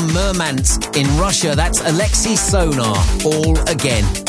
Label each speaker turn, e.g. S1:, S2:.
S1: from Murmansk in Russia. That's Alexei Sonar, All Again.